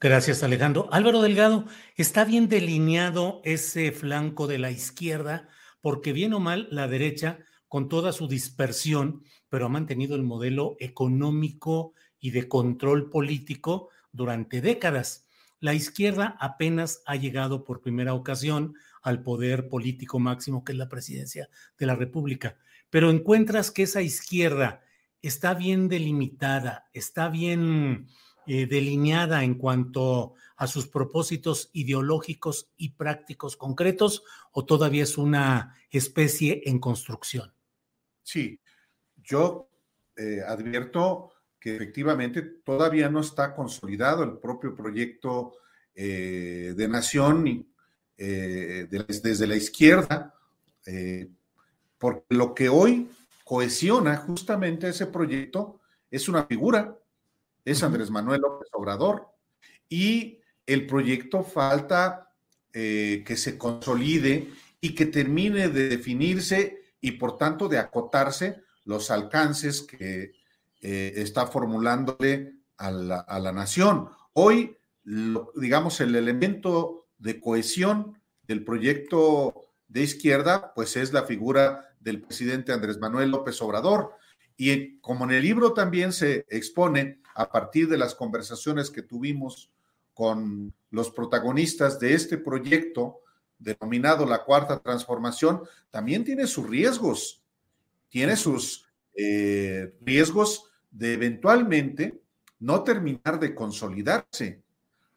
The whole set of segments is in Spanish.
Gracias, Alejandro. Álvaro Delgado, está bien delineado ese flanco de la izquierda, porque bien o mal la derecha, con toda su dispersión, pero ha mantenido el modelo económico y de control político durante décadas. La izquierda apenas ha llegado por primera ocasión al poder político máximo, que es la presidencia de la República. Pero encuentras que esa izquierda está bien delimitada, está bien eh, delineada en cuanto a sus propósitos ideológicos y prácticos concretos o todavía es una especie en construcción? Sí, yo eh, advierto que efectivamente todavía no está consolidado el propio proyecto eh, de nación desde la izquierda, porque lo que hoy cohesiona justamente ese proyecto es una figura es Andrés Manuel López Obrador. Y el proyecto falta eh, que se consolide y que termine de definirse y por tanto de acotarse los alcances que eh, está formulándole a la, nación. Hoy, digamos, el elemento de cohesión del proyecto de izquierda, pues es la figura del presidente Andrés Manuel López Obrador. Y como en el libro también se expone, a partir de las conversaciones que tuvimos con los protagonistas de este proyecto denominado la cuarta transformación, también tiene sus riesgos, tiene sus eh, riesgos de eventualmente no terminar de consolidarse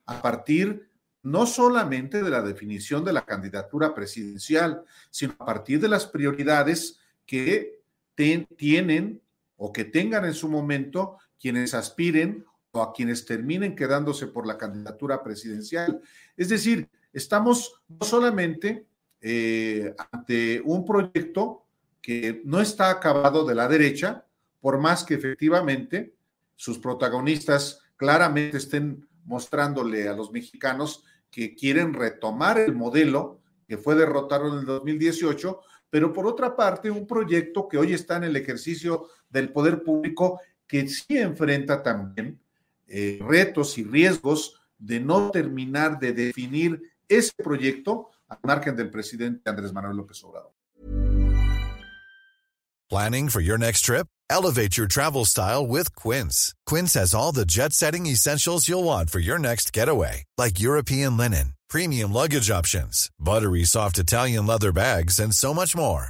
a partir no solamente de la definición de la candidatura presidencial, sino a partir de las prioridades que tienen o que tengan en su momento quienes aspiren o a quienes terminen quedándose por la candidatura presidencial. Es decir, estamos no solamente eh, ante un proyecto que no está acabado de la derecha, por más que efectivamente sus protagonistas claramente estén mostrándole a los mexicanos que quieren retomar el modelo que fue derrotado en el 2018, pero por otra parte, un proyecto que hoy está en el ejercicio del poder público que sí enfrenta también eh, retos y riesgos de no terminar de definir ese proyecto al margen del presidente Andrés Manuel López Obrador. Planning for your next trip? Elevate your travel style with Quince. Quince has all the jet-setting essentials you'll want for your next getaway, like European linen, premium luggage options, buttery soft Italian leather bags, and so much more.